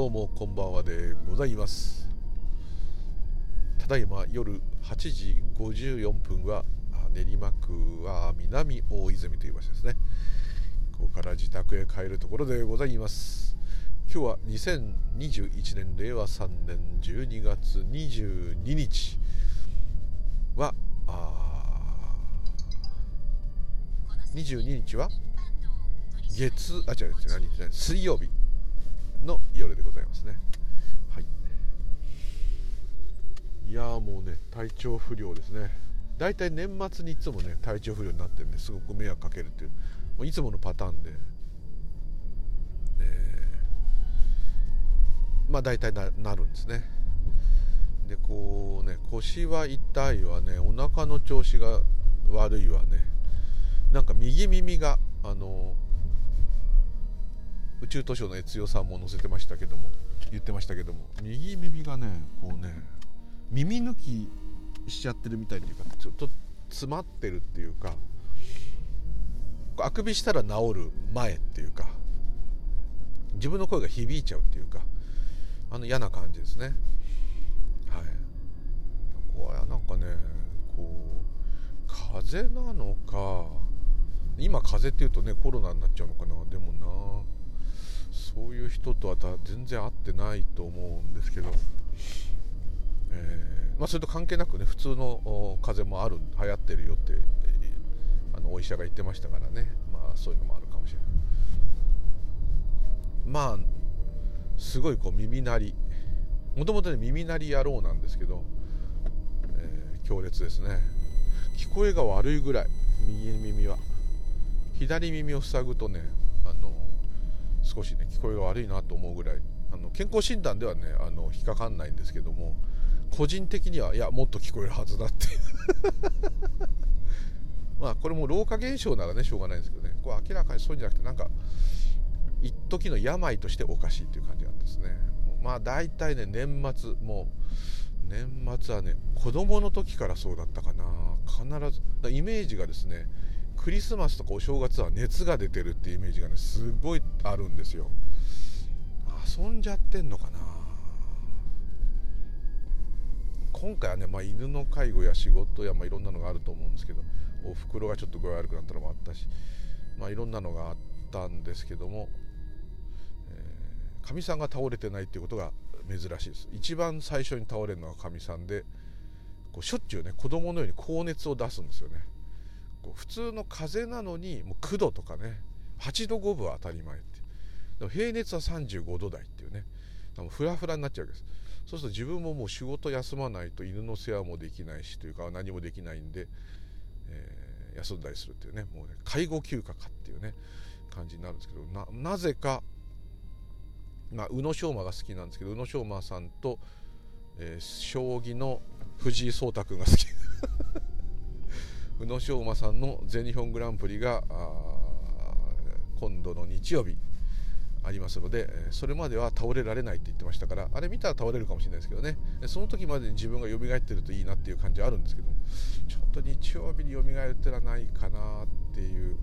どうもこんばんはでございます。ただいま夜8時54分は練馬区は南大泉という場所ですね。ここから自宅へ帰るところでございます。今日は2021年令和3年12月22日はあ22日は月あ違う違う何水曜日。夜でございますね。はい。いやもうね体調不良ですね。大体年末にいつもね体調不良になってるんですごく迷惑かけるっていうもういつものパターンで、えー、まあ大体ななるんですね。でこうね腰は痛いわねお腹の調子が悪いわねなんか右耳があの宇宙図書の越代さんも載せてましたけども言ってましたけども右耳がねこうね耳抜きしちゃってるみたいっていうかちょっと詰まってるっていうかあくびしたら治る前っていうか自分の声が響いちゃうっていうかあの嫌な感じですね。はい。これはなんかねこう風邪なのか今風邪っていうとねコロナになっちゃうのかなでもなそういう人とは全然会ってないと思うんですけど、えー、まあ、それと関係なくね普通の風邪もある流行ってるよって、あのお医者が言ってましたからね、まあ、そういうのもあるかもしれない。まあすごいこう耳鳴り。もともとね耳鳴り野郎なんですけど、えー、強烈ですね。聞こえが悪いぐらい右耳は。左耳を塞ぐとね少しね聞こえが悪いなと思うぐらいあの健康診断ではねあの引っかかんないんですけども個人的にはいやもっと聞こえるはずだって。まあこれも老化現象ならねしょうがないんですけどね。こう明らかにそうじゃなくてなんか一時の病としておかしいっていう感じなんですね。まあ大体ね年末もう年末はね子供の時からそうだったかな。必ずイメージがですねクリスマスとかお正月は熱が出てるっていうイメージがねすごいあるんですよ。遊んじゃってんのかな。今回はね、まあ、犬の介護や仕事や、まあ、いろんなのがあると思うんですけどおふくろがちょっと具合悪くなったのもあったし、まあ、いろんなのがあったんですけどもかみ、えー、さんが倒れてないっていうことが珍しいです。一番最初に倒れるのはかみさんでこうしょっちゅうね子供のように高熱を出すんですよね。こう普通の風邪なのにもう9度とかね8度5分は当たり前って。でも平熱は35度台っていうね。フラフラになっちゃうわけです。そうすると自分ももう仕事休まないと犬の世話もできないしというか何もできないんで、えー、休んだりするっていうね。もうね介護休暇かっていうね感じになるんですけどなぜか、まあ、宇野昌磨が好きなんですけど宇野昌磨さんと、えー、将棋の藤井聡太君が好き。宇野昌磨さんの全日本グランプリが今度の日曜日ありますのでそれまでは倒れられないって言ってましたからあれ見たら倒れるかもしれないですけどね。その時までに自分が蘇ってるといいなっていう感じはあるんですけどちょっと日曜日に蘇るってのはないかなっていう、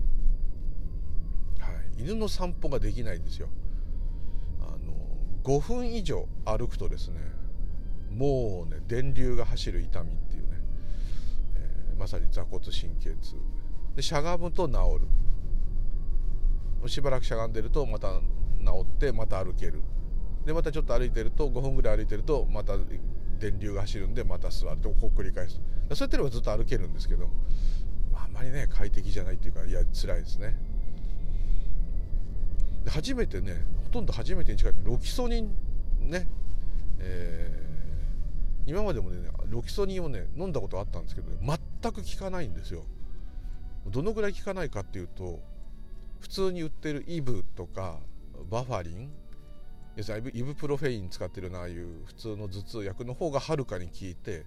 はい、犬の散歩ができないんですよ。あの5分以上歩くとですねもうね電流が走る痛みっていう、まさに座骨神経痛。でしゃがむと治る。しばらくしゃがんでるとまた治ってまた歩ける。でまたちょっと歩いてると5分ぐらい歩いてるとまた電流が走るんでまた座る。とこう繰り返す。そうやってればずっと歩けるんですけどあんまりね快適じゃないっていうかいや辛いですね。で初めてねほとんど初めてに近いロキソニンね、えー、今までもねロキソニンをね飲んだことあったんですけど、ね、全く効かないんですよ。どのぐらい効かないかっていうと普通に売ってるイブとかバファリンイブプロフェイン使ってるなああいう普通の頭痛薬の方がはるかに効いて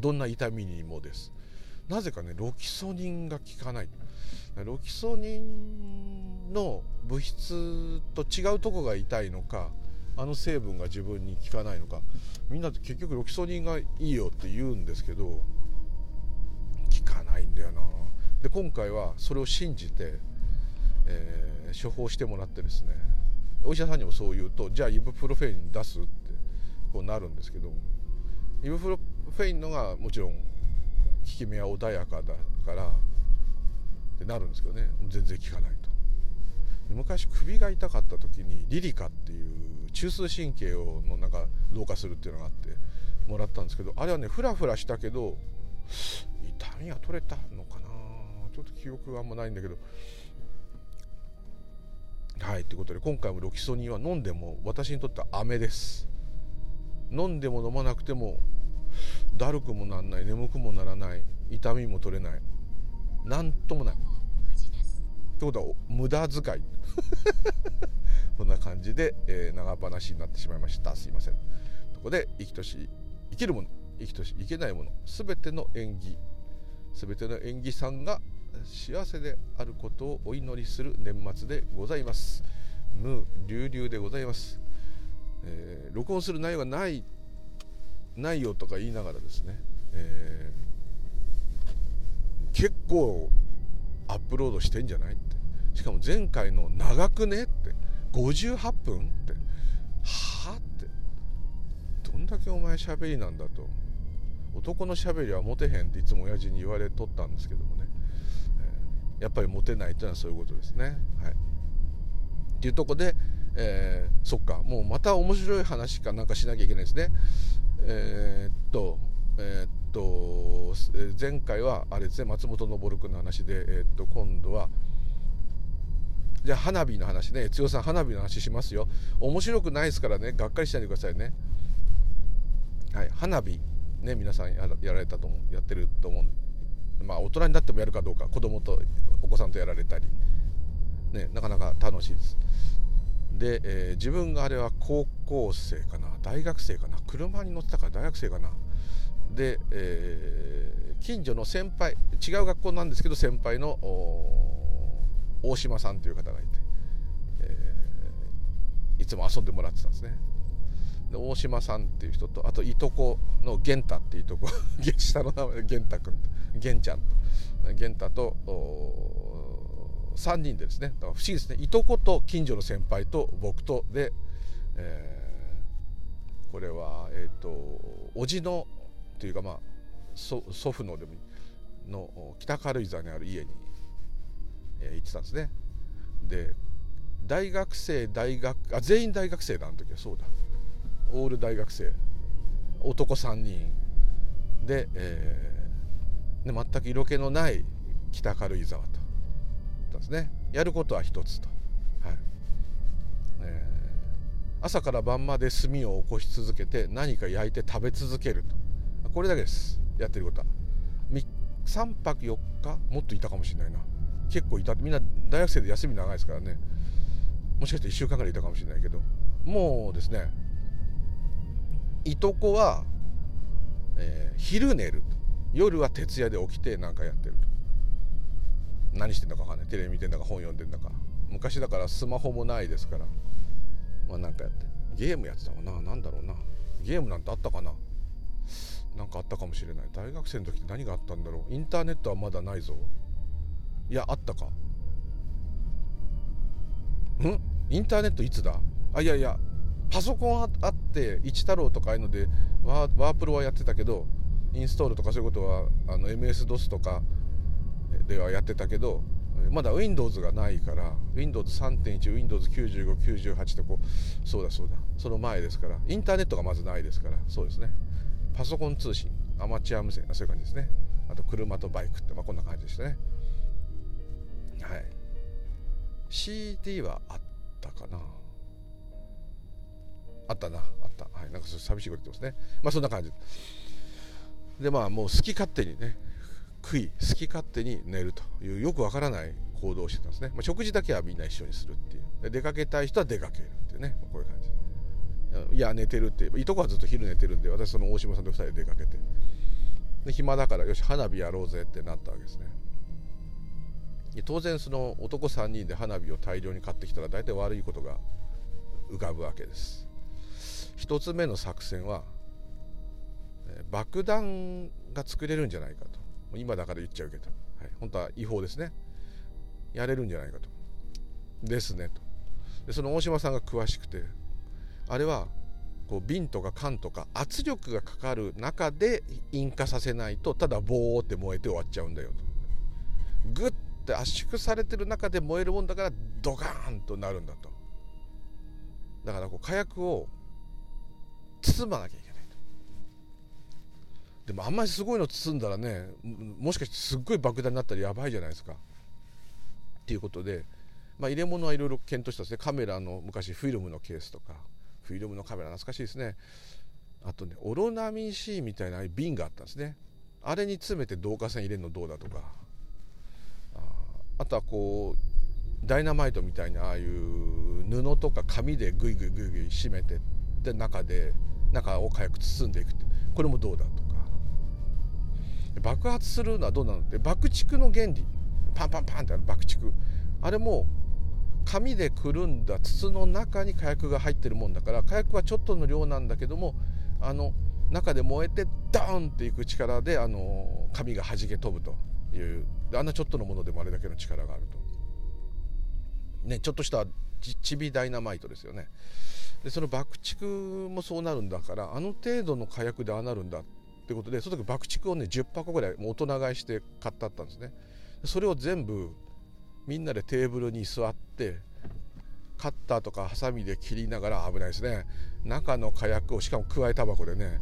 どんな痛みにもです。なぜかねロキソニンが効かない。ロキソニンの物質と違うとこが痛いのかあの成分が自分に効かないのか。みんな結局ロキソニンがいいよって言うんですけど効かないんだよな。で今回はそれを信じて、えー、処方してもらってですね。お医者さんにもそう言うとじゃあイブプロフェイン出すってこうなるんですけどイブプロフェインのがもちろん効き目は穏やかだからってなるんですけどね。全然効かないと。昔首が痛かった時にリリカっていう中枢神経をのなんか老化するっていうのがあってもらったんですけどあれはねフラフラしたけど痛みが取れたのかな。ちょっと記憶があんまないんだけど。はいということで今回もロキソニンは飲んでも私にとっては飴です。飲んでも飲まなくてもだるくもなんない眠くもならない痛みも取れないなんともない。ってことは無駄遣い。こんな感じで、えー、長話になってしまいました。すいません。ここで生きとし生きるもの生きとし生けないもの全ての縁起全ての縁起さんが幸せであることをお祈りする年末でございます。無流々でございます、えー、録音する内容がないないよとか言いながらですね、えー、結構アップロードしてんじゃないって。しかも前回の長くねって。58分って。はあって。どんだけお前喋りなんだと。男の喋りはモテへんっていつも親父に言われとったんですけどもね、えー、やっぱりモテないというのはそういうことですね。はい、っていうとこで、えー、そっか。もうまた面白い話かなんかしなきゃいけないですね。えー、っとえー、っと前回はあれですね。松本昇君の話で、え、っと今度はじゃあ花火の話ね。剛さん花火の話しますよ。面白くないですからね。がっかりしないでくださいね。はい。花火ね皆さんやられたと思うやってると思うまあ大人になってもやるかどうか子供とお子さんとやられたり。ねなかなか楽しいです。で、えー、自分があれは高校生かな。大学生かな。車に乗ってたから大学生かな。で、えー、近所の先輩違う学校なんですけど先輩の大島さんという方がいて、えー、いつも遊んでもらってたんですね。で大島さんっていう人とあといとこの源太っていうとこ 下の名前源太君源ちゃんと源太と3人でですねだから不思議ですね。いとこと近所の先輩と僕とで、えー、これはえっ、ー、と叔父のというかまあ祖父のでもの北軽井沢にある家に、えー、行ってたんですね。で大学生大学あ全員大学生だあの時はそうだ。オール大学生。男3人。で,、えー、で全く色気のない北軽井沢と。ったんですね。やることは一つと、はい。えー、朝から晩まで炭を起こし続けて何か焼いて食べ続けると。これだけです。やってることは。3泊4日？もっといたかもしれないな。結構いたみんな大学生で休み長いですからね。もしかして1週間ぐらいいたかもしれないけど。もうですねいとこは、えー、昼寝る。夜は徹夜で起きて何かやってる。と何してんだか分かんない。テレビ見てんだか本読んでんだか。昔だからスマホもないですから。まあなんかやって。ゲームやってたかな。何だろうな。ゲームなんてあったかな。なんかあったかもしれない。大学生の時って何があったんだろう。インターネットはまだないぞ。いやあったか。ん？インターネットいつだ？あいやいやパソコンあって一太郎とかああいうのでワープロはやってたけどインストールとかそういうことはあの MS-DOS とかではやってたけどまだ Windows がないから Windows3.1、Windows9598 とこうそうだそうだ。その前ですから。インターネットがまずないですから。そうですね。パソコン通信アマチュア無線そういう感じですね。あと車とバイクって、まあ、こんな感じでしたね。はい。CD はあったかな。あったな。あった。はい。なんか寂しいこと言ってますね。まあそんな感じ。でまあもう好き勝手にね食い好き勝手に寝るというよくわからない行動をしてたんですね、まあ、食事だけはみんな一緒にするっていう。出かけたい人は出かけるっていうね、まあ、こういう感じ。いや寝てるって。いとこはずっと昼寝てるんで私その大島さんと2人で出かけて。で暇だからよし花火やろうぜってなったわけですね。当然その男3人で花火を大量に買ってきたら大体悪いことが浮かぶわけです。1つ目の作戦は爆弾が作れるんじゃないかと。今だから言っちゃうけど、はい、本当は違法ですね。やれるんじゃないかと。ですねと。でその大島さんが詳しくてあれはこう瓶とか缶とか圧力がかかる中で引火させないとただボーって燃えて終わっちゃうんだよと。グッて圧縮されてる中で燃えるもんだからドカーンとなるんだと。だからこう火薬を包まなきゃいけないと。でもあんまりすごいの包んだらねもしかしてすっごい爆弾になったらやばいじゃないですか。っていうことで、まあ、入れ物はいろいろ検討したんですね。カメラの昔フィルムのケースとか。フィルムのカメラ懐かしいですね。あとねオロナミン C みたいな瓶があったんですね。あれに詰めて導火線入れるのどうだとか。あとはこうダイナマイトみたいなああいう布とか紙でグイグイグイグイ締めてで中で中を火薬包んでいくってこれもどうだとか。爆発するのはどうなのって爆竹の原理。パンパンパンってあ爆竹。あれも紙でくるんだ筒の中に火薬が入ってるもんだから火薬はちょっとの量なんだけどもあの中で燃えてドーンっていく力であの紙が弾け飛ぶというあんなちょっとのものでもあれだけの力があると。ね、ちょっとしたちびダイナマイトですよね。でその爆竹もそうなるんだからあの程度の火薬でああなるんだってことでその時爆竹をね10箱ぐらい大人買いして買ってあったんですね。それを全部みんなでテーブルに座ってカッターとかハサミで切りながら危ないですね。中の火薬をしかも加えタバコでね。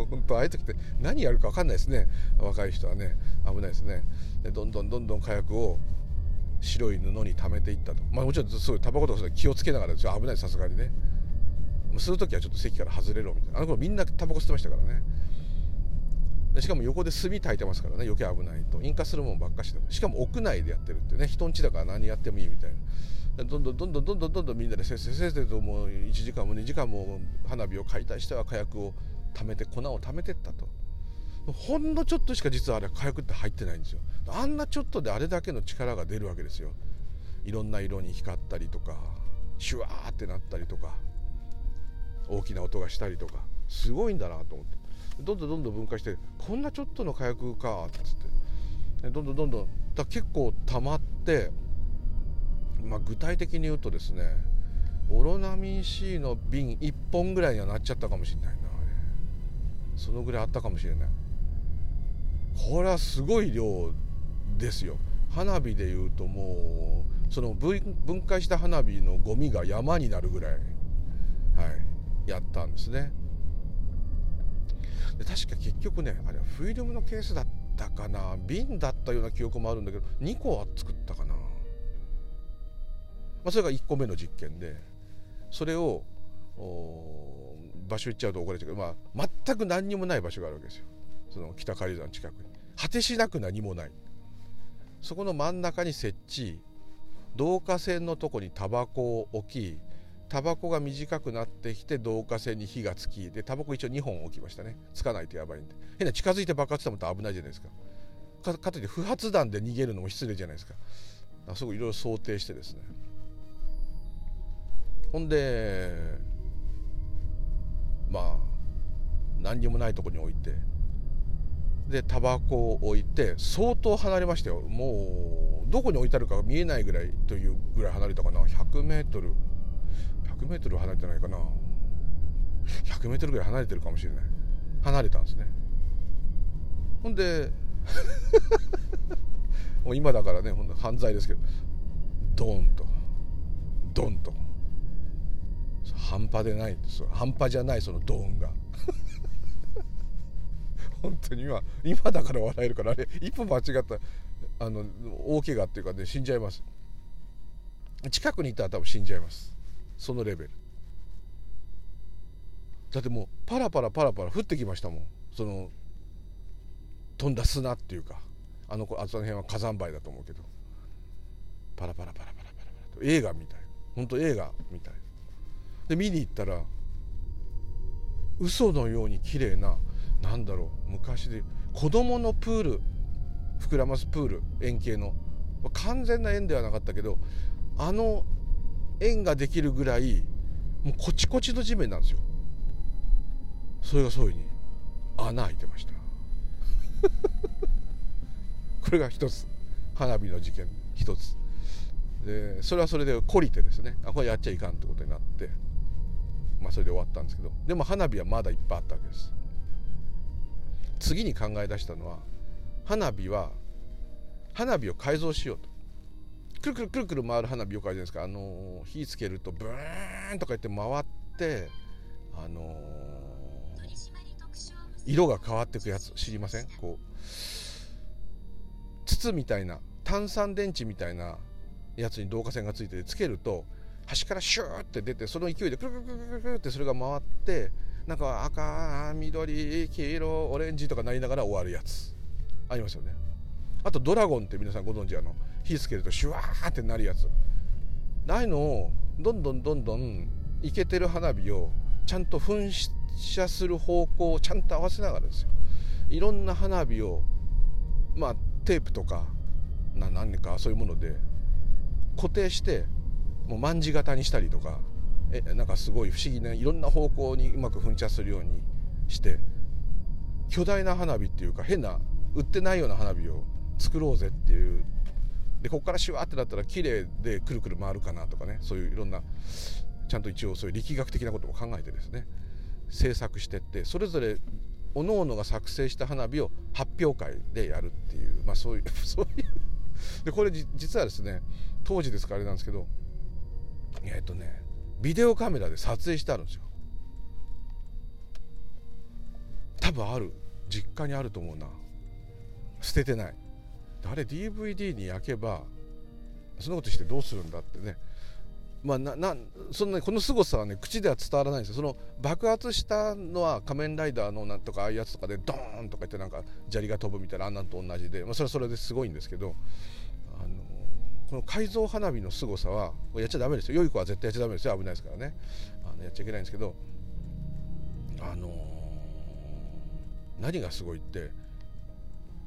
う本当ああいう時って何やるか分かんないですね。若い人はね危ないですね。でどんどんどんどん火薬を白い布に溜めていったと。まあもちろんそうタバコとか気をつけながらですよ。危ないさすがにね。する時はちょっと席から外れろみたいな。あの頃みんなタバコ吸ってましたからね。でしかも横で炭炊いてますからね。余計危ないと。引火するもんばっかしてしかも屋内でやってるってね。人んちだから何やってもいいみたいな。どんどんどんどんどんどんどんみんなでせっせせっせともう1時間も2時間も花火を解体しては火薬を貯めて粉を貯めてったと。ほんのちょっとしか実はあれ火薬って入ってないんですよ。あんなちょっとであれだけの力が出るわけですよ。いろんな色に光ったりとかシュワーってなったりとか大きな音がしたりとかすごいんだなと思って。どんどんどんどん分解してこんなちょっとの火薬かっつって。どんどんどんどんだ結構溜まって、まあ、具体的に言うとですねオロナミン C の瓶1本ぐらいにはなっちゃったかもしれないそのぐらいあったかもしれない。これはすごい量ですよ。花火でいうともうその分解した花火のゴミが山になるぐらい、はい、やったんですね。で確か結局ねあれはフィルムのケースだったかな瓶だったような記憶もあるんだけど2個は作ったかな、まあ、それが1個目の実験でそれを場所行っちゃうと怒られちゃうけど、まあ、全く何にもない場所があるわけですよ。その北軽井沢の近くに。果てしなく何もない。そこの真ん中に設置。導火線のとこにタバコを置きタバコが短くなってきて導火線に火がつきでタバコ一応2本置きましたね。つかないとやばいんで。変な近づいて爆発しても危ないじゃないですか。かかといって不発弾で逃げるのも失礼じゃないですか。あそこいろいろ想定してですね。ほんでまあ何にもないとこに置いて。でタバコを置いて相当離れましたよ。もうどこに置いてあるか見えないぐらいというぐらい離れたかな。100メートル。100メートル離れてないかな。100メートルぐらい離れてるかもしれない。離れたんですね。ほんで もう今だからねほんと犯罪ですけど。ドンと。ドンと。半端でない半端じゃないそのドーンが。本当に今今だから笑えるからあれ一歩間違ったあの大怪我っていうかね死んじゃいます。近くにいたら多分死んじゃいます。そのレベル。だってもうパラパラパラパラ降ってきましたもん。その飛んだ砂っていうか。あのあその辺は火山灰だと思うけど。パラパラパラパラパラパラと。映画みたい。本当映画みたい。で見に行ったら嘘のように綺麗ななんだろう昔で子供のプール膨らますプール円形の。完全な円ではなかったけどあの円ができるぐらいもうコチコチの地面なんですよ。それがそういうふうに穴開いてました。これが一つ花火の事件一つ。でそれはそれで懲りてですね。あこれやっちゃいかんってことになって。まあそれで終わったんですけど。でも花火はまだいっぱいあったわけです。次に考え出したのは花火は花火を改造しようと。くるくるくるくる回る花火よくあるじゃないですか。あの火つけるとブーンとか言って回ってあのー、色が変わっていくやつ知りません？こう。筒みたいな炭酸電池みたいなやつに導火線がついててつけると端からシューって出てその勢いでくるくるくるくるってそれが回ってなんか赤緑黄色オレンジとかなりながら終わるやつ。ありますよね。あとドラゴンって皆さんご存知あの火つけるとシュワーってなるやつ。ああいうのをどんどんどんどんいけてる花火をちゃんと噴射する方向をちゃんと合わせながらですよいろんな花火をまあテープとかな何かそういうもので固定してもう卍型にしたりとかえなんかすごい不思議ないろんな方向にうまく噴射するようにして巨大な花火っていうか変な売ってないような花火を作ろうぜっていうでここからシュワってなったら綺麗でくるくる回るかなとかねそういういろんなちゃんと一応そういう力学的なことも考えてですね制作してってそれぞれ各々が作成した花火を発表会でやるっていう、まあ、そういう そういうでこれ実はですね当時ですからあれなんですけどえっとねビデオカメラで撮影してあるんですよ。多分ある。実家にあると思うな。捨ててない。あれ DVD に焼けばそんなことしてどうするんだってね。まあ、ななそのね、この凄さはね口では伝わらないんですよ。その爆発したのは仮面ライダーのなんとかああいうやつとかでドーンとか言ってなんか砂利が飛ぶみたいなあんなんと同じで、まあ、それはそれですごいんですけどあのこの改造花火の凄さはやっちゃだめですよ。良い子は絶対やっちゃだめですよ。危ないですからね。あのやっちゃいけないんですけどあの何がすごいって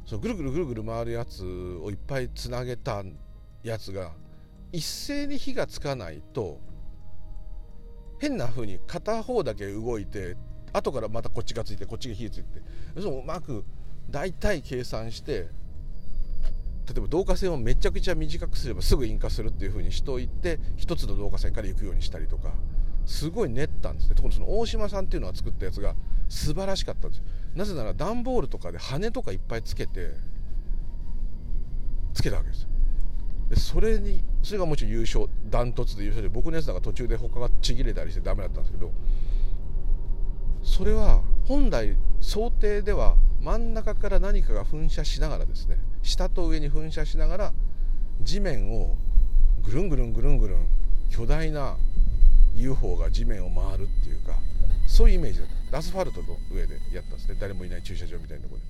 そのぐるぐるぐるぐる回るやつをいっぱいつなげたやつが一斉に火がつかないと変な風に片方だけ動いて後からまたこっちがついてこっちが火ついてそのうまく大体計算して例えば導火線をめちゃくちゃ短くすればすぐ引火するっていう風にしといて一つの導火線から行くようにしたりとか。すごい練ったんですね。特にその大島さんっていうのが作ったやつが素晴らしかったんですなぜなら段ボールとかで羽とかいっぱいつけてつけたわけですでそれにそれがもちろん優勝ダントツで優勝で僕のやつなんか途中で他がちぎれたりしてダメだったんですけどそれは本来想定では真ん中から何かが噴射しながらですね下と上に噴射しながら地面をぐるんぐるんぐるんぐるん巨大な UFO が地面を回るっていうかそういうイメージだった。アスファルトの上でやったんですね。誰もいない駐車場みたいなところで。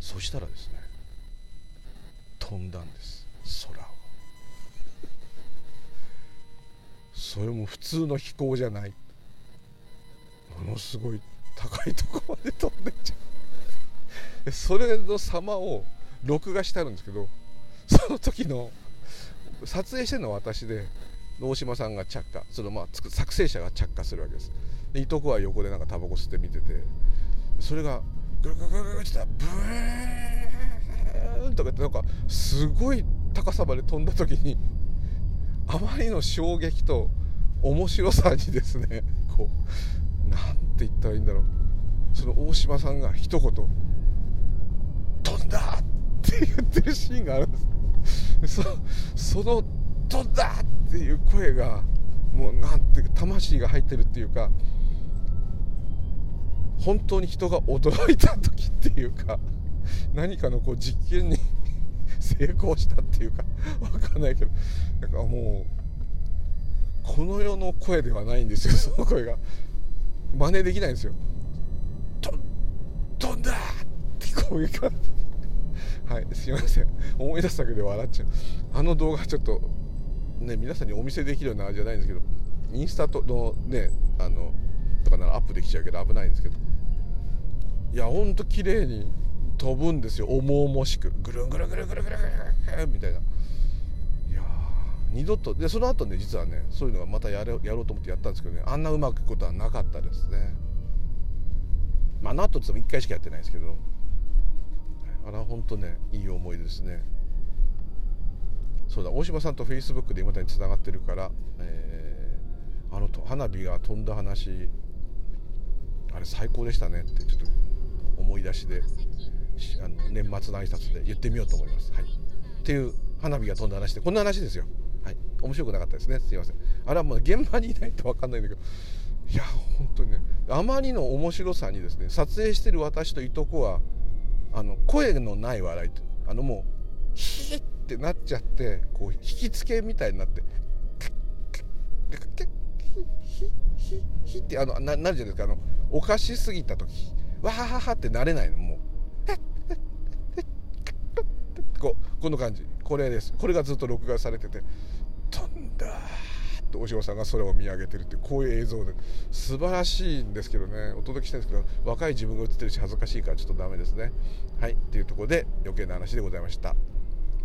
そしたらですね飛んだんです。空を。それも普通の飛行じゃない。ものすごい高いとこまで飛んでっちゃう。それの様を録画してあるんですけどその時の撮影してるのは私で大島さんが着火そのまあ作成者が着火するわけです。いとこは横でなんかタバコ吸って見ててそれがグルグルグルグルってブーンとかってなんかすごい高さまで飛んだ時にあまりの衝撃と面白さにですねこうなんて言ったらいいんだろう。その大島さんが一言「飛んだ!」って言ってるシーンがあるんですその「飛んだ!」っていう声がもうなんていうか魂が入ってるっていうか本当に人が驚いた時っていうか何かのこう実験に成功したっていうか分かんないけどなんかもうこの世の声ではないんですよその声が真似できないんですよと飛んだってこういう感じ。はいすいません。思い出すだけで笑っちゃう。あの動画ちょっとね皆さんにお見せできるようなじゃないんですけどインスタとのねあのとかならアップできちゃうけど危ないんですけど。いやほんと綺麗に飛ぶんですよ。重々しく。ぐるんぐるんぐるんぐるんぐるんぐるんみたいな。いや二度とでその後ね実はねそういうのがまたやろやろうと思ってやったんですけどね。あんなうまくいくことはなかったですね。まああの後って言っても1回しかやってないですけど。あれは本当ねいい思いですねそうだ大島さんとフェイスブックで今につながってるから、えー、あの花火が飛んだ話あれ最高でしたねってちょっと思い出しであの年末の挨拶で言ってみようと思います。はい、っていう花火が飛んだ話でこんな話ですよ。はい、面白くなかったですねすいません。あれはもう現場にいないと分かんないんだけどいや本当にねあまりの面白さにですね撮影してる私といとこはあの声のない笑いあのもうヒーってなっちゃってこう引きつけみたいになってヒヒヒってあのななるじゃないですか。あのおかしすぎた時わはははってなれないの。もうここの感じ。これです。これがずっと録画されてて。飛んだと大城さんが空を見上げてるってこういう映像で素晴らしいんですけどね。お届けしたいんですけど若い自分が映ってるし恥ずかしいからちょっとダメですね。はい。っていうところで余計な話でございました。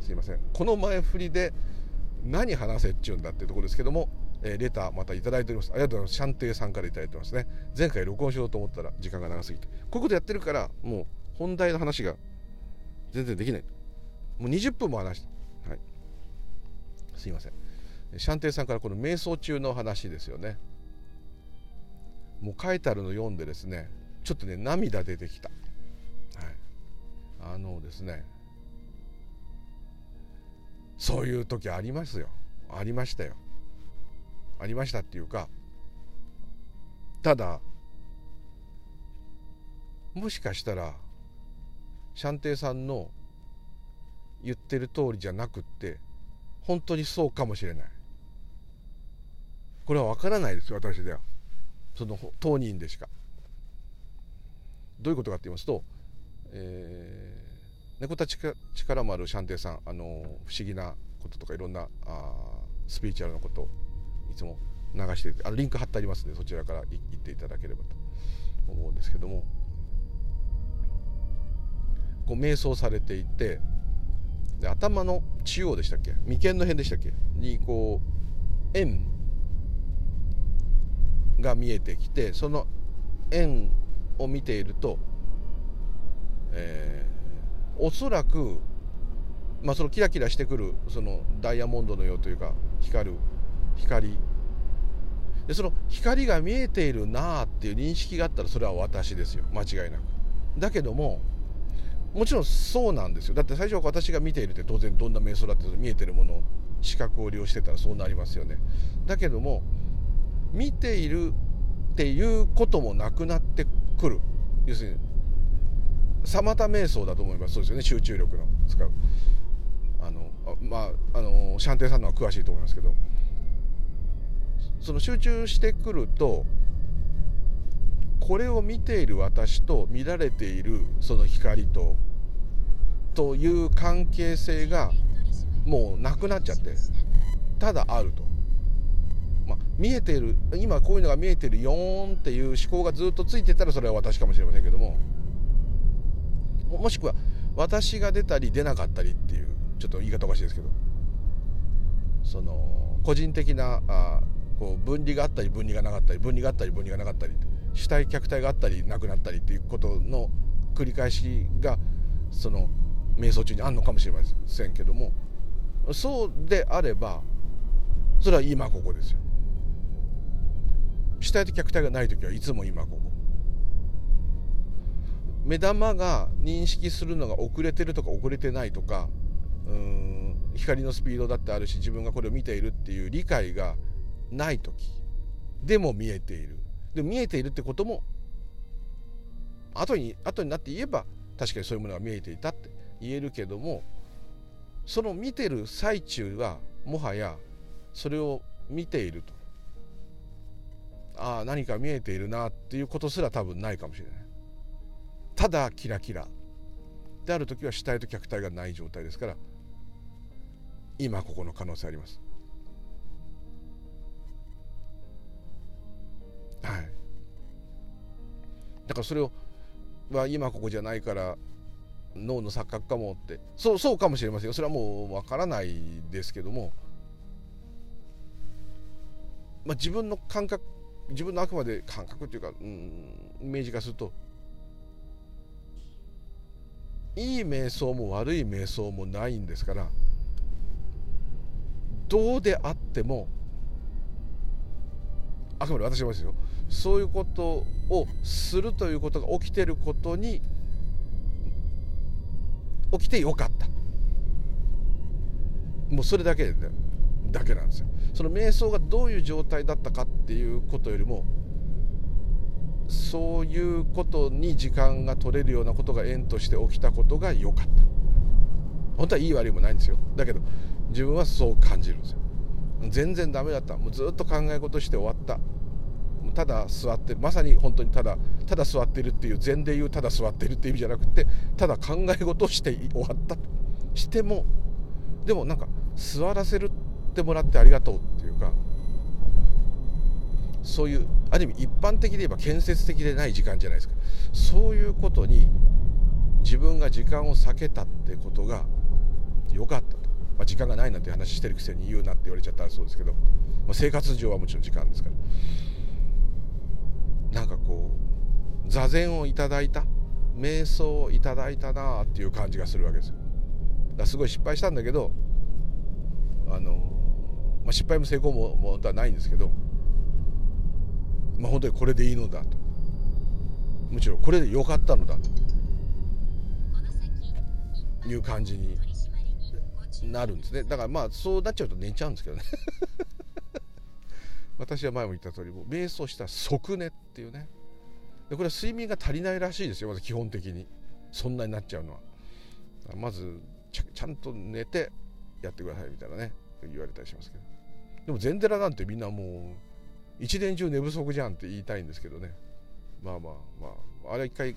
すいません。この前振りで何話せっちゅうんだっていうところですけども、え、レターまた頂いております。ありがとうございます。シャンテイさんから頂いてますね。前回録音しようと思ったら時間が長すぎて。こういうことやってるからもう本題の話が全然できない。もう20分も話したはい。すいません。シャンテイさんからこの瞑想中の話ですよね。もう書いてあるの読んでですねちょっとね涙出てきた、はい、あのですねそういう時ありますよ。ありましたよ。ありましたっていうかただもしかしたらシャンテイさんの言ってる通りじゃなくって本当にそうかもしれない。これは分からないですよ私では。その当人でしか。どういうことかって言いますと、えー、猫たち力丸シャンテイさんあの不思議なこととかいろんなあスピリチュアルなことをいつも流してあのリンク貼ってありますのでそちらから行っていただければと思うんですけども。こう瞑想されていてで頭の中央でしたっけ？眉間の辺でしたっけ？にこう円が見えてきてその円を見ていると、えー、おそらく、まあ、そのキラキラしてくるそのダイヤモンドのようというか光る光。でその光が見えているなあっていう認識があったらそれは私ですよ。間違いなく。だけどももちろんそうなんですよ。だって最初私が見ているって当然どんな瞑想だって見えてるもの視覚を利用してたらそうなりますよね。だけども見ているっていうこともなくなってくる。要するにサマタ瞑想だと思います。そうですよね。集中力の使う。あのまああのシャンテイさんのは詳しいと思いますけど。その集中してくるとこれを見ている私と見られているその光とという関係性がもうなくなっちゃってただあると、見えてる今こういうのが見えてるよーんっていう思考がずっとついてたらそれは私かもしれませんけども。もしくは私が出たり出なかったりっていうちょっと言い方おかしいですけど。その個人的なあこう分離があったり分離がなかったり分離があったり分離がなかったり主体客体があったりなくなったりっていうことの繰り返しがその瞑想中にあるのかもしれませんけども。そうであればそれは今ここですよ。主体と客体がない時はいつも今ここ。目玉が認識するのが遅れてるとか遅れてないとかうん光のスピードだってあるし自分がこれを見ているっていう理解がない時。でも見えている。で見えているってことも後に後になって言えば確かにそういうものが見えていたって言えるけどもその見てる最中はもはやそれを見ていると。ああ何か見えているなっていうことすら多分ないかもしれない。ただキラキラ。である時は主体と客体がない状態ですから今ここの可能性あります。はい。だからそれをは今ここじゃないから脳の錯覚かもって。そうそうかもしれませんよ。それはもうわからないですけども、まあ、自分の感覚自分のあくまで感覚っていうか、うん、イメージ化すると。いい瞑想も悪い瞑想もないんですからどうであってもあくまで私はですよ。そういうことをするということが起きてることに起きてよかった。もうそれだけでだけなんですよ。その瞑想がどういう状態だったかっていうことよりもそういうことに時間が取れるようなことが縁として起きたことが良かった。本当はいい悪いもないんですよ。だけど自分はそう感じるんですよ。全然ダメだった。もうずっと考え事して終わった。ただ座ってまさに本当にただただ座ってるっていう禅で言うただ座ってるっていう意味じゃなくてただ考え事をして終わった。してもでもなんか座らせるってもらってありがとうっていうかそういうある意味一般的で言えば建設的でない時間じゃないですか。そういうことに自分が時間を避けたってことが良かった。と、まあ、時間がないなんて話してるくせに言うなって言われちゃったらそうですけど、まあ、生活上はもちろん時間ですから。なんかこう座禅をいただいた瞑想をいただいたなあっていう感じがするわけですよ。だすごい失敗したんだけどあの、まあ、失敗も成功ももはないんですけどまあ、本当にこれでいいのだと。むしろこれで良かったのだと。いう感じになるんですね。だからまあそうなっちゃうと寝ちゃうんですけどね。私は前も言った通りも瞑想した即寝っていうね。でこれは睡眠が足りないらしいですよまず基本的に。そんなになっちゃうのは。まずちゃんと寝てやってくださいみたいなね言われたりしますけど。でも禅寺なんてみんなもう一年中寝不足じゃんって言いたいんですけどねまあまあまああれは一回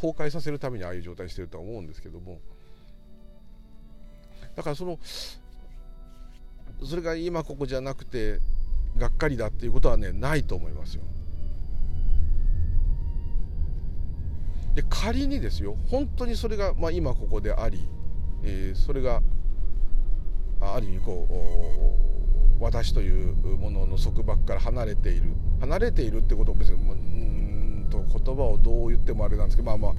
崩壊させるためにああいう状態してるとは思うんですけどもだからそのそれが今ここじゃなくてがっかりだっていうことはねないと思いますよ。で仮にですよ本当にそれが、まあ、今ここであり、えー、それがある意味こう私というものの束縛から離れている離れているってことを別にうんと言葉をどう言ってもあれなんですけどまあまあ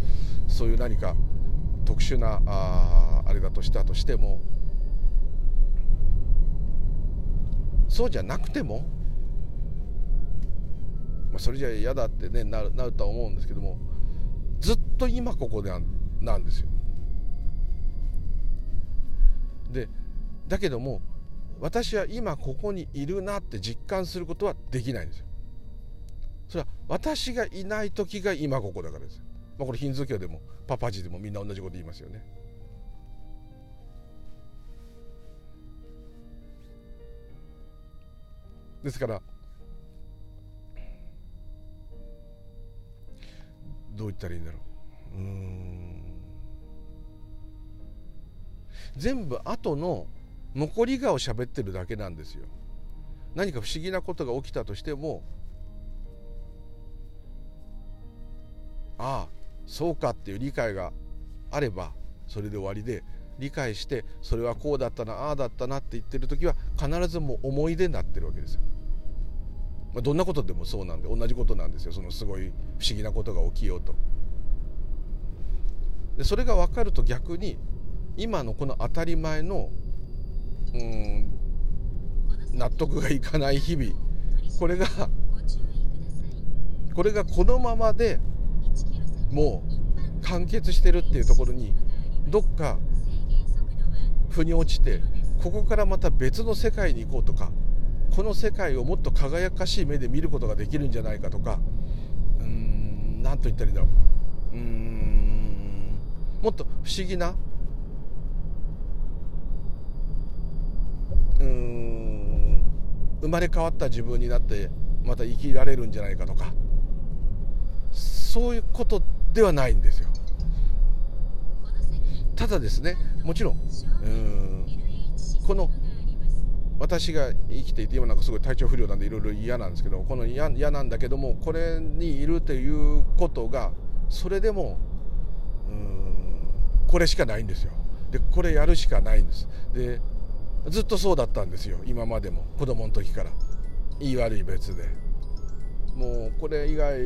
そういう何か特殊なああれだとしたとしてもそうじゃなくても、まあ、それじゃ嫌だってねなるなるとは思うんですけどもずっと今ここでなんですよ。でだけども私は今ここにいるなって実感することはできないんですよ。それは私がいない時が今ここだからです。まあ、これヒンズー教でもパパジでもみんな同じこと言いますよね。ですからどう言ったらいいんだろううん全部後の残りがを喋ってるだけなんですよ何か不思議なことが起きたとしてもああそうかっていう理解があればそれで終わりで理解してそれはこうだったなああだったなって言ってる時は必ずもう思い出になってるわけですよ。まあ、どんなことでもそうなんで同じことなんですよそのすごい不思議なことが起きようと。でそれが分かると逆に今のこの当たり前のうん納得がいかない日々。これがこれがこのままでもう完結してるっていうところにどっか腑に落ちてここからまた別の世界に行こうとかこの世界をもっと輝かしい目で見ることができるんじゃないかとかうーん何と言ったらいいんだろう。うーんもっと不思議なうん生まれ変わった自分になってまた生きられるんじゃないかとかそういうことではないんですよ。ただですねもちろんうんこの私が生きていて今なんかすごい体調不良なんでいろいろ嫌なんですけどこの嫌なんだけどもこれにいるということがそれでもうんこれしかないんですよ。でこれやるしかないんです。でずっとそうだったんですよ。今までも。子供の時から。いい悪い別で。もうこれ以外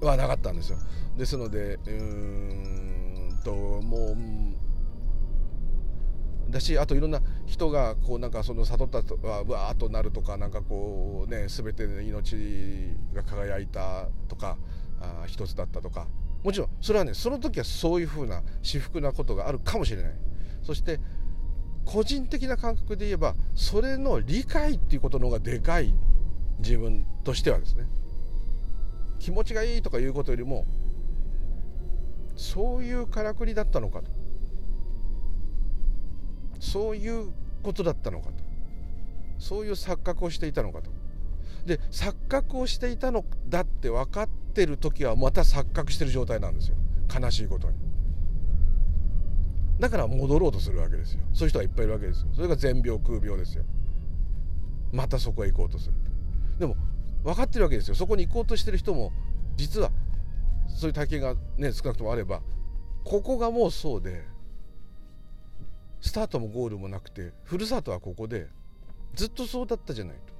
はなかったんですよ。ですのでうんともうだしあといろんな人がこうなんかその悟ったとはわーっとなるとかなんかこうね全ての命が輝いたとかあ一つだったとか。もちろんそれはねその時はそういうふうな至福なことがあるかもしれない。そして個人的な感覚で言えばそれの理解っていうことの方がでかい自分としてはですね。気持ちがいいとかいうことよりもそういうからくりだったのかと。そういうことだったのかと。そういう錯覚をしていたのかと。で錯覚をしていたのだって分かってる時はまた錯覚してる状態なんですよ。悲しいことに。だから戻ろうとするわけですよ。そういう人がいっぱいいるわけですよ。それが全病空病ですよ。またそこへ行こうとする。でも分かってるわけですよ。そこに行こうとしてる人も実はそういう体験がね少なくともあればここがもうそうでスタートもゴールもなくてふるさとはここでずっとそうだったじゃないと。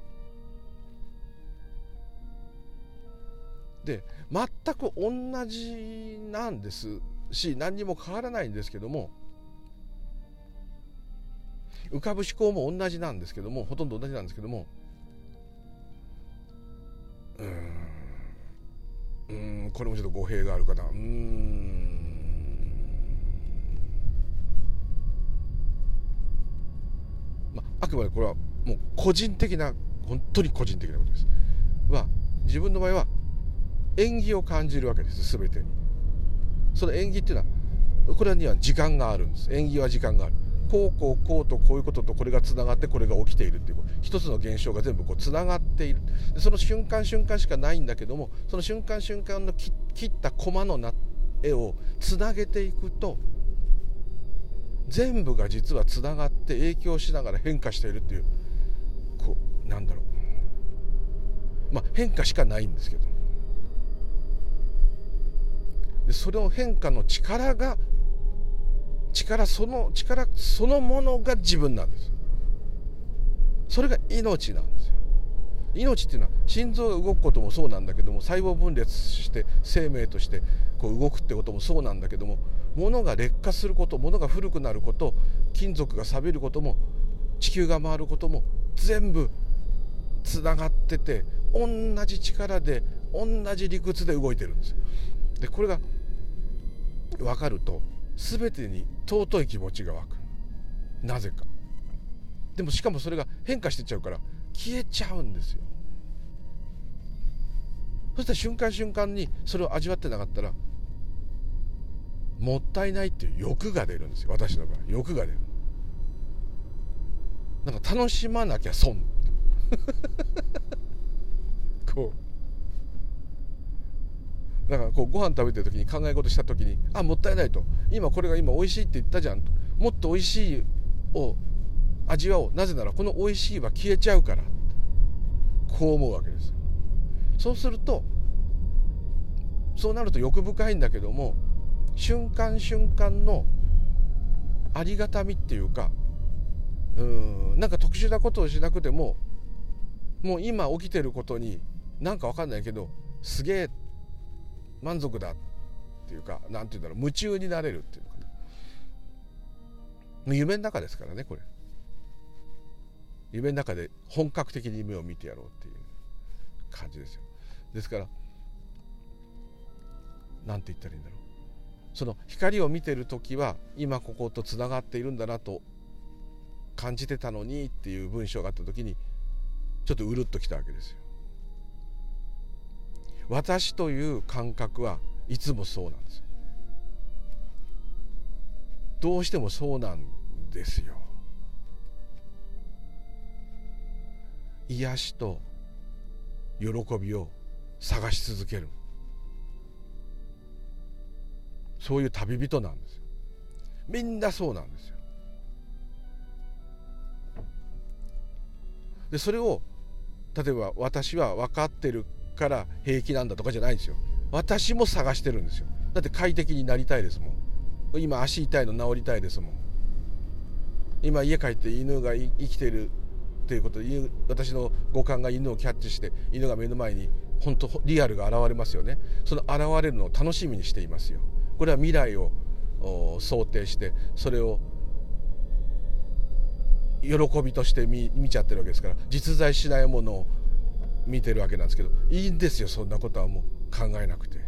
で全く同じなんですし何にも変わらないんですけども浮かぶ思考も同じなんですけどもほとんど同じなんですけどもうんこれもちょっと語弊があるかな。うん。あくまでこれはもう個人的な本当に個人的なことです。は自分の場合は縁起を感じるわけです全てに。その縁起っていうのはこれには時間があるんです。縁起は時間がある。こうこうこうとこういうこととこれがつながってこれが起きているっていう一つの現象が全部こうつながっている。その瞬間瞬間しかないんだけどもその瞬間瞬間の切ったコマの絵をつなげていくと全部が実はつながって影響しながら変化しているっていうこうなんだろう。まあ変化しかないんですけど。でその変化の力が力その力そのものが自分なんです。それが命なんですよ。命っていうのは心臓が動くこともそうなんだけども細胞分裂して生命としてこう動くってこともそうなんだけども物が劣化すること物が古くなること金属が錆びることも地球が回ることも全部つながってて同じ力で同じ理屈で動いてるんですでこれが分かると全てに尊い気持ちが湧く。なぜか。でもしかもそれが変化してっちゃうから消えちゃうんですよ。そしたら瞬間瞬間にそれを味わってなかったらもったいないっていう欲が出るんですよ。私の場合。欲が出る。なんか楽しまなきゃ損。こう。だからこうご飯食べてる時に考え事した時にあもったいないと。今これが今美味しいって言ったじゃんと。もっと美味しいを味わおう。なぜならこの美味しいは消えちゃうから。こう思うわけです。そうするとそうなると欲深いんだけども瞬間瞬間のありがたみっていうかうんなんか特殊なことをしなくてももう今起きてることになんか分かんないけどすげえ満足だっていうか何て言うんだろう夢中になれるっていうのかな。夢の中ですからねこれ。夢の中で本格的に夢を見てやろうっていう感じですよ。ですから何て言ったらいいんだろう。その光を見てる時は今こことつながっているんだなと感じてたのにっていう文章があった時にちょっとうるっときたわけですよ。私という感覚はいつもそうなんですよ。どうしてもそうなんですよ。癒しと喜びを探し続ける。そういう旅人なんですよ。みんなそうなんですよ。でそれを例えば私は分かってるから平気なんだとかじゃないんですよ。私も探してるんですよ。だって快適になりたいですもん。今足痛いの治りたいですもん。今家帰って犬が生きてるっていうことで私の五感が犬をキャッチして犬が目の前に本当リアルが現れますよね。その現れるのを楽しみにしていますよ。これは未来を想定してそれを喜びとして見見ちゃってるわけですから実在しないものを見てるわけなんですけどいいんですよそんなことはもう考えなくて。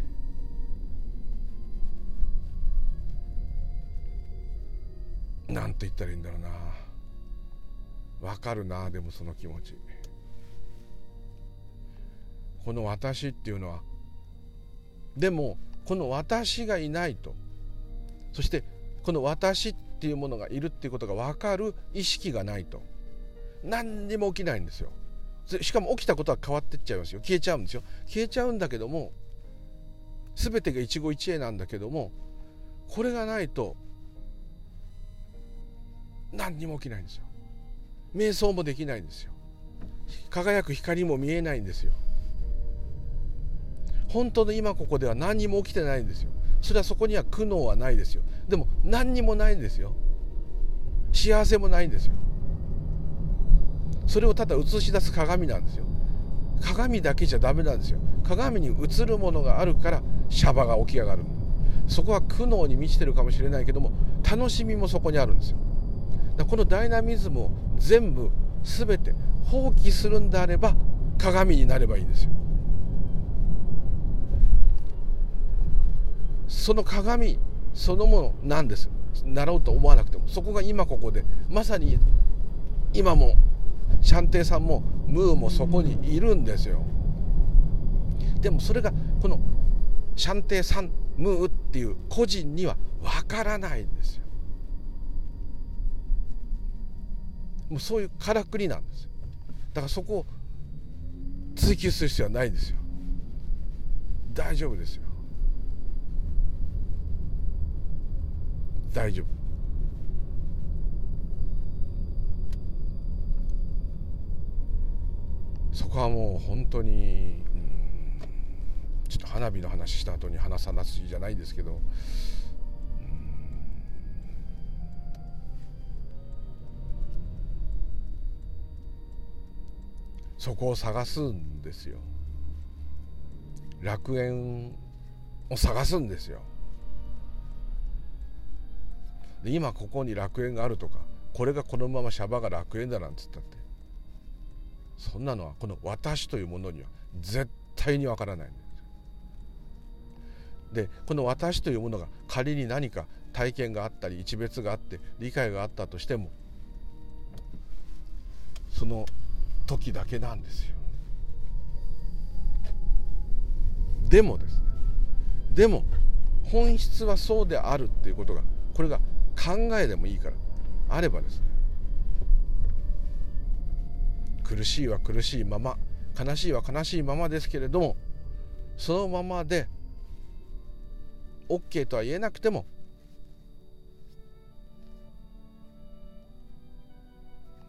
なんて言ったらいいんだろうな。わかるなでもその気持ち。この私っていうのはでもこの私がいないと。そしてこの私っていうものがいるっていうことが分かる意識がないと。何にも起きないんですよ。しかも起きたことは変わってっちゃいますよ。消えちゃうんですよ。消えちゃうんだけども全てが一期一会なんだけどもこれがないと何にも起きないんですよ。瞑想もできないんですよ。輝く光も見えないんですよ。本当の今ここでは何にも起きてないんですよ。それはそこには苦悩はないですよ。でも何にもないんですよ。幸せもないんですよ。それをただ映し出す鏡なんですよ。鏡だけじゃダメなんですよ。鏡に映るものがあるからシャバが起き上がる。そこは苦悩に満ちてるかもしれないけども楽しみもそこにあるんですよ。このダイナミズムを全部全て放棄するんであれば鏡になればいいんですよ。その鏡そのものなんです。なろうと思わなくても。そこが今ここでまさに今もシャンテイさんもムーもそこにいるんですよ。でもそれがこのシャンテイさんムーっていう個人にはわからないんですよ。もうそういうからくりなんですよ。だからそこを追求する必要はないんですよ。大丈夫ですよ。大丈夫。そこはもう本当に、うん、ちょっと花火の話した後に話さなすぎじゃないですけど、そこを探すんですよ。楽園を探すんですよ。で今ここに楽園があるとかこれがこのままシャバが楽園だなんつったって。そんなのはこの私というものには絶対にわからないんですでこの私というものが仮に何か体験があったり一別があって理解があったとしてもその時だけなんですよ。でもですねでも本質はそうであるっていうことがこれが考えでもいいからあればですね苦しいは苦しいまま悲しいは悲しいままですけれどもそのままで OK とは言えなくても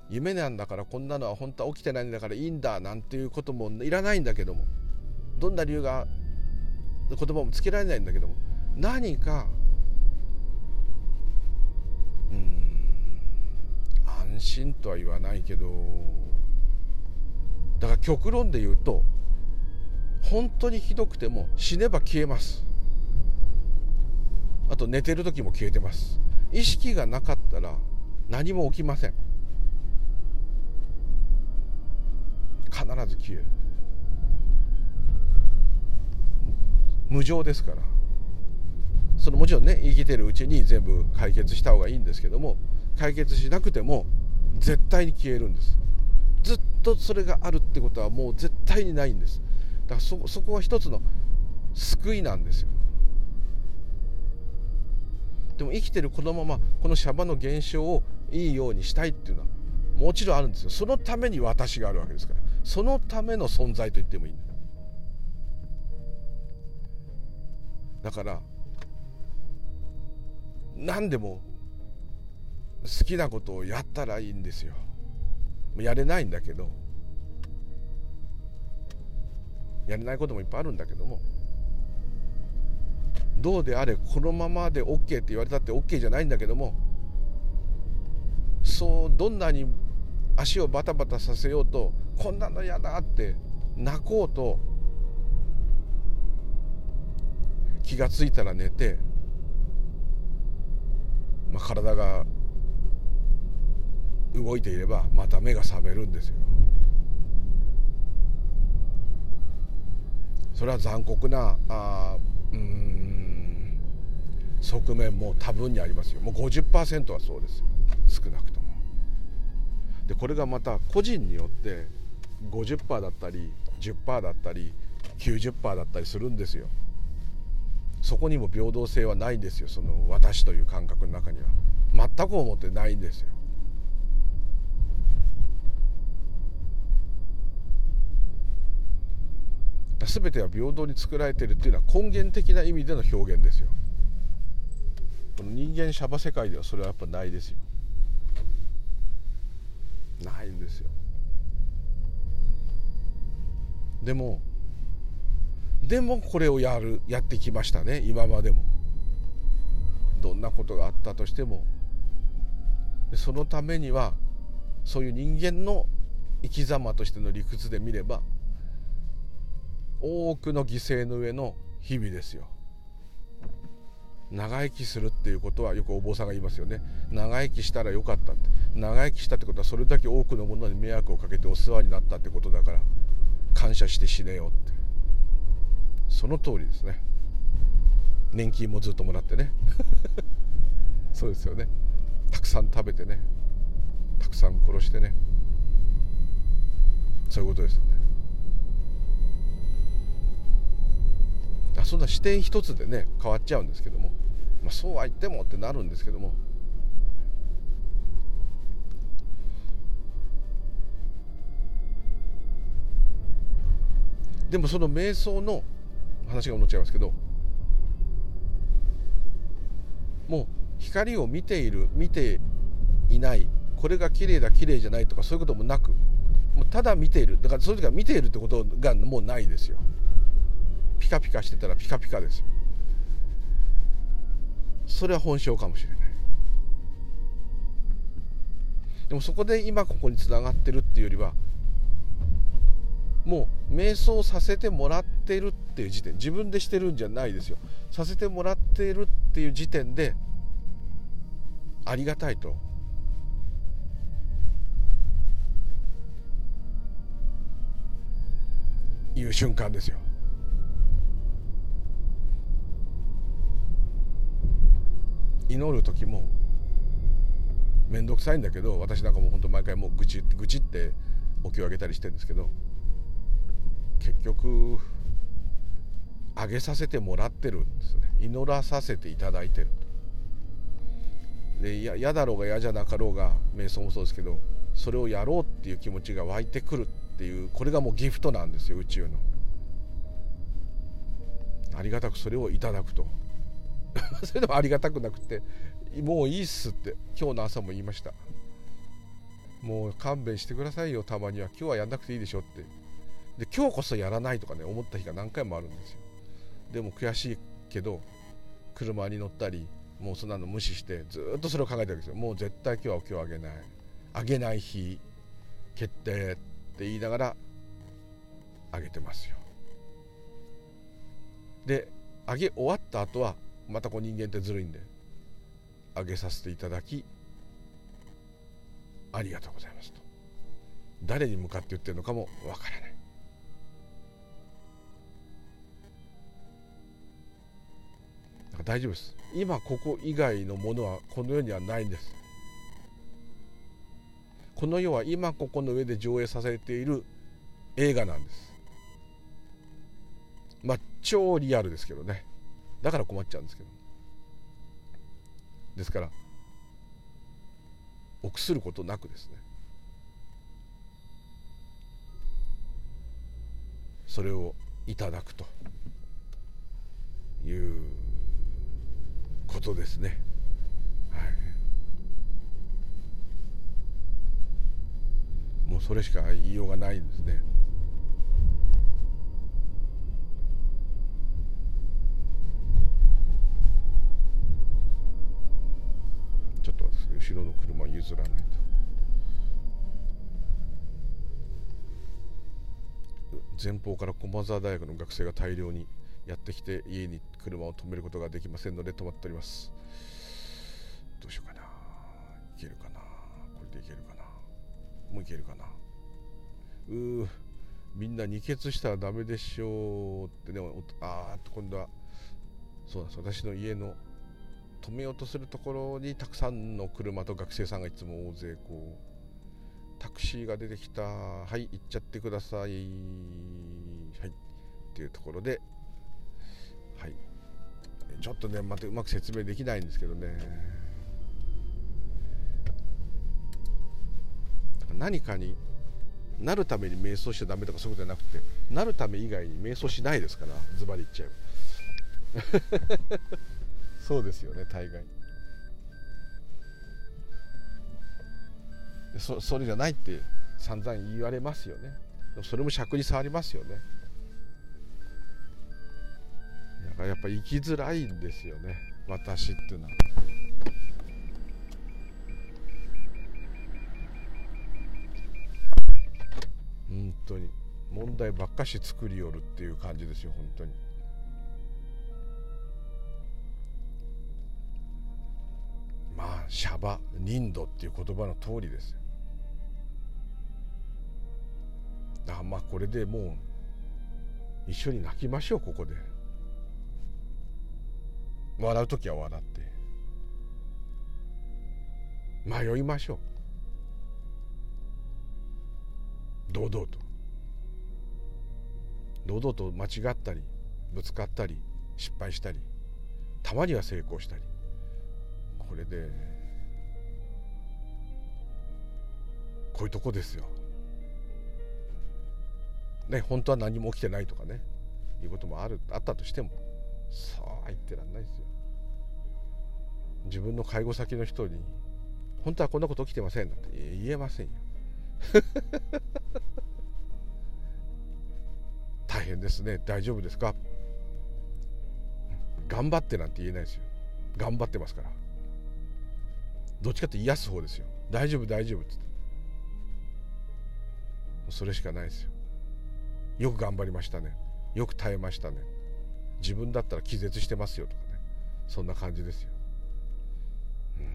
夢なんだからこんなのは本当は起きてないんだからいいんだなんていうこともいらないんだけどもどんな理由が言葉もつけられないんだけども何かうん安心とは言わないけどだから極論で言うと本当にひどくても死ねば消えます。あと寝てる時も消えてます。意識がなかったら何も起きません。必ず消える。無常ですから。そのもちろんね生きてるうちに全部解決した方がいいんですけども解決しなくても絶対に消えるんです。ずっとそれがあるってことはもう絶対にないんです。だからそそこは一つの救いなんですよ。でも生きてるこのままこのシャバの現象をいいようにしたいっていうのはもちろんあるんですよ。そのために私があるわけですから。そのための存在と言ってもいいんだだから何でも好きなことをやったらいいんですよ。やれないんだけどやれないこともいっぱいあるんだけどもどうであれこのままで OK って言われたって OK じゃないんだけどもそうどんなに足をバタバタさせようとこんなの嫌だって泣こうと気が付いたら寝て、まあ、体が動いていればまた目が覚めるんですよ。それは残酷なあうん側面も多分にありますよ。もう50%はそうですよ。少なくとも。でこれがまた個人によって50%だったり10%だったり90%だったりするんですよ。そこにも平等性はないんですよ。その私という感覚の中には。全く思ってないんですよ。全ては平等に作られているっていうのは根源的な意味での表現ですよ。この人間シャバ世界ではそれはやっぱないですよ。ないんですよ。でもでもこれをやるやってきましたね。今までも。どんなことがあったとしても。そのためにはそういう人間の生き様としての理屈で見れば多くの犠牲の上の日々ですよ。長生きするっていうことはよくお坊さんが言いますよね。長生きしたらよかったって。長生きしたってことはそれだけ多くのものに迷惑をかけてお世話になったってことだから感謝して死ねよって。その通りですね。年金もずっともらってね。そうですよね。たくさん食べてね。たくさん殺してね。そういうことですよねあそんな視点一つでね変わっちゃうんですけども、まあ、そうは言ってもってなるんですけども。でもその瞑想の話が戻っちゃいますけど。もう光を見ている見ていないこれが綺麗だ綺麗じゃないとかそういうこともなくもうただ見ている。だからそういう時は見ているってことがもうないですよ。ピカピカしてたらピカピカですよ。それは本性かもしれない。でもそこで今ここにつながってるっていうよりはもう瞑想させてもらってるっていう時点自分でしてるんじゃないですよ。させてもらってるっていう時点でありがたいと。いう瞬間ですよ。祈る時も面倒くさいんだけど私なんかもう本当毎回もう愚痴愚痴ってお経をあげたりしてるんですけど結局あげさせてもらってるんですね。祈らさせていただいてる。で嫌だろうが嫌じゃなかろうが瞑想もそうですけどそれをやろうっていう気持ちが湧いてくるっていうこれがもうギフトなんですよ宇宙の。ありがたくそれをいただくと。それでもありがたくなくてもういいっすって今日の朝も言いました。もう勘弁してくださいよたまには。今日はやんなくていいでしょって。で今日こそやらないとかね思った日が何回もあるんですよ。でも悔しいけど車に乗ったりもうそんなの無視してずっとそれを考えてるわけですよ。もう絶対今日はお経をあげない。あげない日決定って言いながらあげてますよ。であげ終わった後はまたこう人間ってずるいんであげさせていただきありがとうございますと。誰に向かって言ってるのかもわからない。大丈夫です。今ここ以外のものはこの世にはないんです。この世は今ここの上で上映させている映画なんです。まあ超リアルですけどね。だから困っちゃうんですけどですから臆することなくですねそれをいただくということですね。はい、もうそれしか言いようがないんですね。ちょっと後ろの車譲らないと。前方から駒澤大学の学生が大量にやってきて家に車を止めることができませんので止まっております。どうしようかな。いけるかな。これでいけるかな。もういけるかな。うーみんな二血したらダメでしょうって。ねあーっと今度はそうなんです私の家の止めようとするところにたくさんの車と学生さんがいつも大勢こうタクシーが出てきた。はい行っちゃってください。はい。っていうところで。はい。ちょっとねまたうまく説明できないんですけどね。何かになるために瞑想しちゃダメとかそういうことじゃなくてなるため以外に瞑想しないですからズバリ言っちゃえば。そうですよね大概。そそれじゃないって散々言われますよね。それも尺に触りますよね。だからやっぱ生きづらいんですよね。私っていうのは。本当に。問題ばっかし作りよるっていう感じですよ本当に。シャバ人度っていう言葉の通りですあまあこれでもう一緒に泣きましょうここで。笑う時は笑って。迷いましょう。堂々と。堂々と間違ったりぶつかったり失敗したりたまには成功したり。これでこういうとこですよ。ね本当は何も起きてないとかねいうこともあるあったとしてもそうは言ってらんないですよ。自分の介護先の人に「本当はこんなこと起きてません」なんて言えませんよ。大変ですね大丈夫ですか？頑張ってなんて言えないですよ頑張ってますからどっちかって癒す方ですよ大丈夫大丈夫ってそれしかないですよ。よく頑張りましたね。よく耐えましたね。自分だったら気絶してますよとかね。そんな感じですよ、うん、っ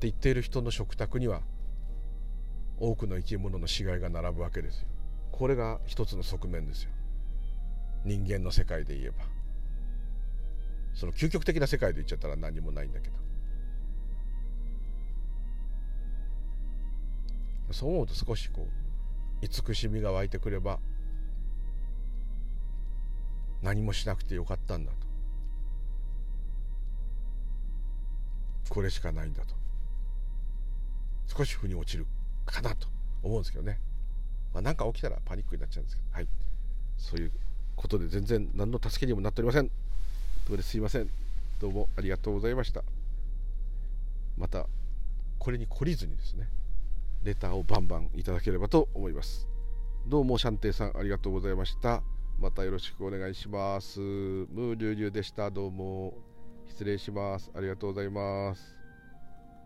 て言っている人の食卓には多くの生き物の死骸が並ぶわけですよ。これが一つの側面ですよ。人間の世界で言えば。その究極的な世界で言っちゃったら何もないんだけど。そう思うと少しこう慈しみが湧いてくれば何もしなくてよかったんだと。これしかないんだと。少し腑に落ちるかなと思うんですけどね、まあ、か起きたらパニックになっちゃうんですけど。はい。そういうことで全然何の助けにもなっておりません。とですいません。どうもありがとうございました。またこれに懲りずにですね。レターをバンバンいただければと思います。どうもシャンテイさんありがとうございました。またよろしくお願いします。ムーリュウリュウでした。どうも。失礼します。ありがとうございます。